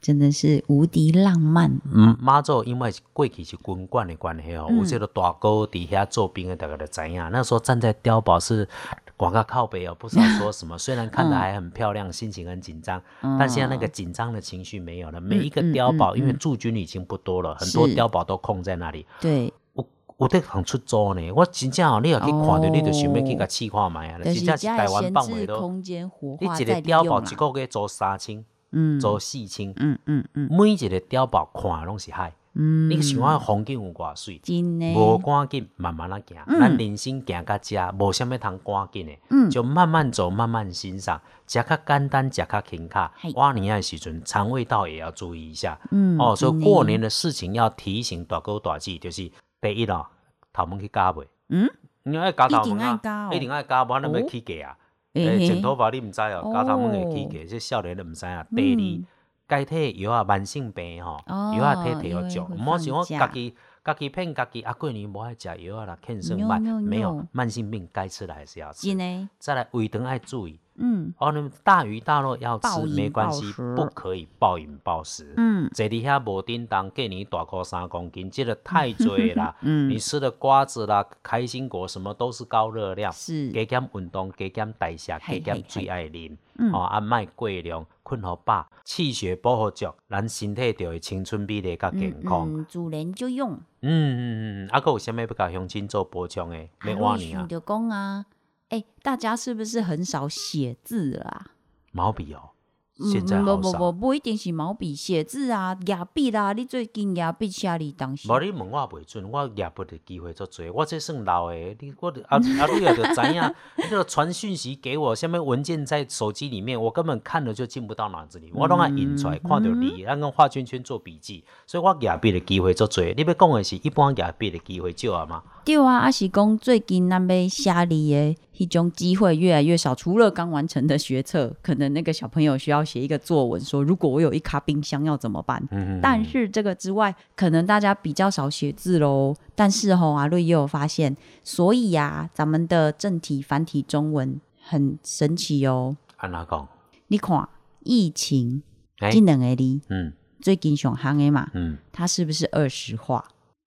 真的是无敌浪漫，嗯，妈祖因为是过去是军管的关系哦，嗯有这个大哥底下做兵的，大家都知影。那时候站在碉堡是广告靠北哦，不知道说什么。虽然看嗯得还很漂亮，心情很紧张，但现在那个紧张的情绪没有了。每一个嗯碉堡，嗯因为驻军已经不多了，很多碉堡都空在那里。对，有有得通出租呢，我真正哦，你若去看到，哦你就想要去甲试看卖啊，真正是台湾限放袂到。制空间活你一个碉堡，一个月租三千，嗯做四千，嗯嗯嗯每一个碉堡看拢是海。嗯，你想看风景有偌水？真的，无赶紧，慢慢啊行。嗯咱人生行到遮，无啥物通赶紧的，嗯就慢慢走，慢慢欣赏。食较简单，食较轻卡嘿。挖年的时阵，肠胃道也要注意一下。嗯哦，所以过年的事情要提醒大哥大姐，就是第一咯，头毛去加袂。嗯，你爱加头毛啊一定爱加，无咱要哦起价啊。嘿诶，嘿剪头发你毋知哦，加头毛会起哦价，这少年都毋知啊。第二嗯。该摕的药啊，慢性病吼，哦药啊摕摕要足，毋好想我放假家己家己骗家己啊，过年无爱食药啊啦，欠算慢，No, no, 没有慢性病该吃的还是要吃。真。的，再来胃肠爱注意。嗯。哦，你大鱼大肉要吃没关系，不可以暴饮暴食。嗯。坐伫遐无叮当，过年大块三公斤，这个太多了啦。嗯。你吃的瓜子啦、开心果什么都是高热量。是，加减运动，加减代谢，加减最爱啉，嗯。哦，啊，莫过量，困好饱，气血保护足，咱身体就会青春美丽甲健康。嗯嗯，主人就用，嗯嗯嗯，啊，哥有啥物要甲乡亲做补充诶？要换你啊，就讲啊，哎，大家是不是很少写字啦啊？毛笔哦，现在嗯好少。不不不，不一定是毛笔写字啊，牙笔啦，你最近牙笔写哩当时无你问我袂准，我业不的机会足多，我这算老的，你我啊啊，你也着知影，那个传讯息给我，下面文件在手机里面，我根本看了就进不到脑子里，我拢爱印出来，看到字，咱讲画圈圈做笔记，所以我业笔的机会足多。你要讲的是一般业笔的机会少啊嘛？对啊，啊是讲最近咱要写字的迄种机会越来越少，除了刚完成的学测，可能那个小朋友需要写一个作文，说如果我有一卡冰箱要怎么办？嗯但是这个之外，可能大家比较少写字喽。但是吼，阿瑞也有发现，所以呀、咱们的正体繁体中文很神奇哦。安哪讲？你看疫情哎这两个字嗯最近上行的嘛，嗯，它是不是二十画？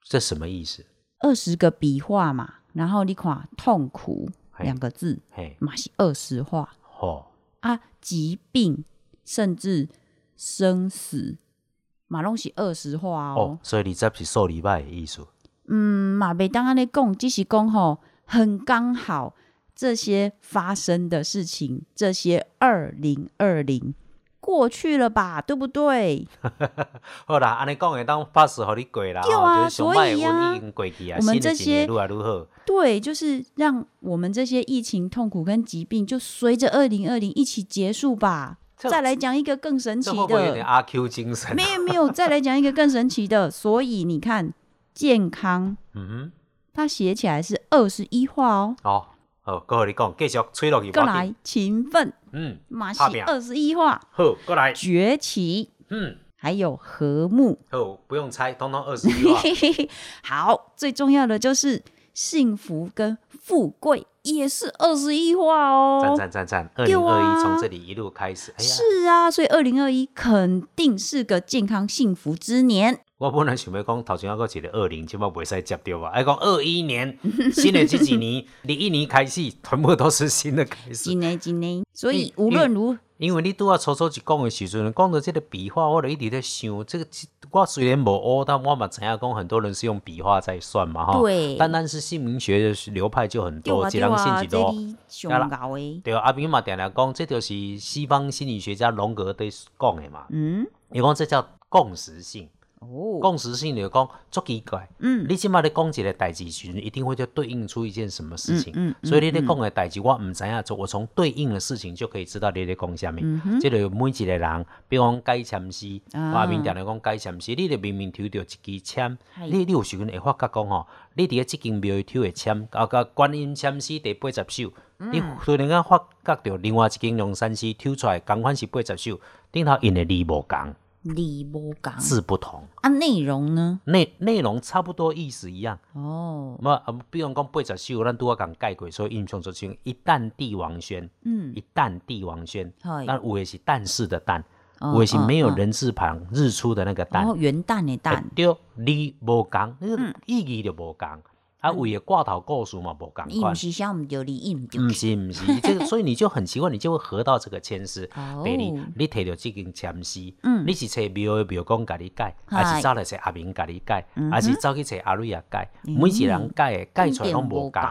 这什么意思？二十个笔画嘛，然后你看痛苦嘿两个字嘿，嘛是二十话。哦，啊，疾病甚至生死嘛拢是二十话哦哦，所以你这是数礼拜的意思。嗯，嘛袂当安尼讲，只是讲吼很刚好这些发生的事情，这些二零二零过去了吧，对不对？好啦，安尼讲会当 pass 互你过啦，对啊吼就是上歹的所以啊已经过去啊，我们这些一年愈来愈好。对，就是让我们这些疫情痛苦跟疾病，就随着二零二零一起结束吧。再来讲一个更神奇这会会有点的，阿 Q 精神啊？没有没有，再来讲一个更神奇的。所以你看，健康，嗯它写起来是二十一画哦。哼，哦，好，搁互你讲，继续吹落去。过来，勤奋，嗯，马拍拼是二十一画，好，过来，崛起，嗯，还有和睦。好，不用猜，通通二十一话。好，最重要的就是幸福跟富贵也是二十一画哦。赞赞赞赞！二零二啊一从这里一路开始，哎呀，是啊，所以二零二一肯定是个健康幸福之年。我本来想要讲头前还个一个二零，即摆袂使接掉吧？哎，讲二一年，新的这几年，你一年开始，全部都是新的开始。今年今年，所以无论如因为你拄啊初初一讲的时阵，讲到这个笔画，我就一直在想，这个我虽然无学，但我嘛知影讲很多人是用笔画在算嘛，哈。对单单是姓名学的流派就很多，对啊一人对啊，这信一多。里上高诶。对啊，阿斌嘛定定讲，这就是西方心理学家荣格在讲的嘛。嗯，伊讲这叫共识性，哦，共识性就是讲足奇怪。嗯，你即马咧讲一个代志时，一定会就对应出一件什么事情。嗯嗯所以你咧讲的代志，我毋知影，我从对应的事情就可以知道你咧讲啥物。嗯即个每一个人，比如讲改签诗，啊。我面定咧讲改签诗，你咧明明抽到一支签，嗨。你你有时阵会发觉讲吼，你伫咧即间庙里抽的签，啊甲观音签诗第八十首，嗯。你突然间发觉到另外一间龙山寺抽出来，共款是八十首，顶头印的字无共，字不同，啊，内容呢？内内容差不多，意思一样。哦，嘛，啊比如讲八十首，咱拄啊讲概过，所以印象就像一旦帝王轩，嗯，一旦帝王轩，嗨。那有的是但是的但，哦有的是没有哦人字旁日出的那个但。然，后元旦的哎旦，对，字无共，那意义就无共，啊，为的挂头故事嘛无共款。伊毋是写毋对，你伊毋对不。是不是，这个所以你就很奇怪，你就会合到这个签诗。哦。第二，你摕到这根签诗，嗯。你是找庙的庙公甲你改，嗨。还是走来找阿明甲你改，嗯哼。还是走去找阿瑞啊改？每一个人改的改出来拢无共。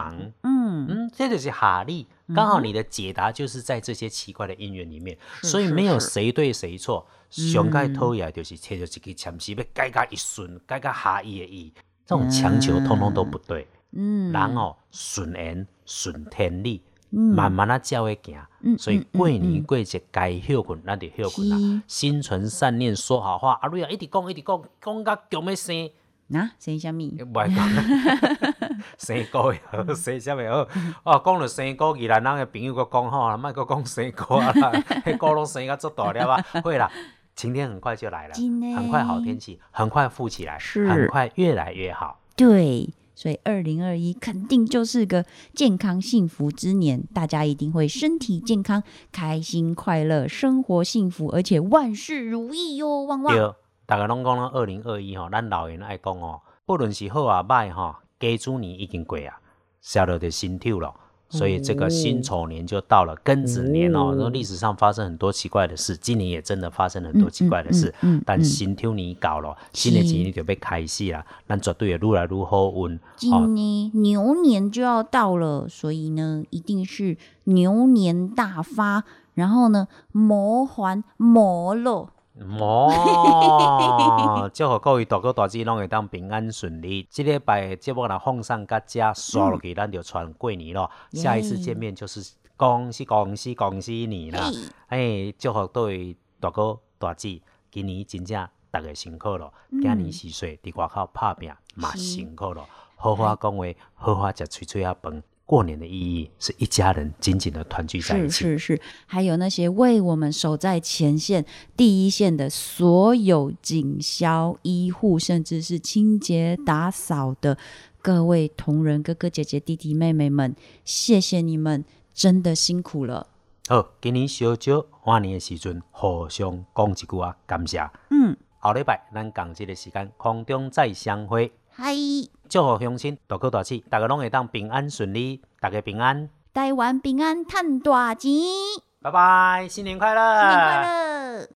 嗯，嗯，这就是哈利，刚好你的解答就是在这些奇怪的因缘里面，所以没有谁对谁错。上盖讨厌就是摕到一支签诗，要改甲一顺，改甲下意的意，这种强求通通都不对。嗯，人哦，顺缘顺天理，嗯慢慢啊照会行。嗯所以过年过节该休困，咱就休困啦。心存善念，说好话。阿瑞啊，一直讲，一直讲，讲到强要生。啊，生啥物？唔爱讲，生哥又好，生啥物好？哦，讲到生哥，宜兰人的朋友佫讲吼，莫佫讲生哥啊啦，迄哥拢生甲足大粒啊！会啦，晴天很快就来了，很快好天气，很快富起来，是很快越来越好。对，所以二零二一肯定就是个健康幸福之年，大家一定会身体健康、开心快乐、生活幸福，而且万事如意哟！旺旺，对，大家拢讲了二零二一吼，咱老人爱讲哦，不论是好啊歹吼，甲猪年已经过啊，写落就新抽了。所以这个辛丑年就到了，庚子年哦，哦那历史上发生很多奇怪的事，今年也真的发生很多奇怪的事。嗯嗯嗯但新抽年到了，新的一年就被开始啦，咱绝对也越来越好运。今年牛年就要到了，所以呢，一定是牛年大发，然后呢，魔还魔乐。哦，祝福各位大哥大姐拢会当平安顺利。这礼拜的节目若放上甲遮刷落去，咱就传过年咯。下一次见面就是恭喜恭喜恭喜你啦！哎，祝福各位大哥大姐，今年真正逐个辛苦咯。今年是岁伫外口拍拼嘛是辛苦咯。好好讲话，好好食脆脆啊饭。过年的意义是一家人紧紧的团聚在一是起。是是是，还有那些为我们守在前线、第一线的所有警消医护，甚至是清洁打扫的各位同仁、哥哥姐姐、弟弟妹妹们，谢谢你们，真的辛苦了。好，今年小少换年的时阵，互相讲一句啊，感谢。嗯，后礼拜咱讲这个时间空中再相会，嗨，祝福乡亲大哥大姐，大家拢会当平安顺利，大家平安，台湾平安赚大钱，拜拜，新年快乐，新年快乐！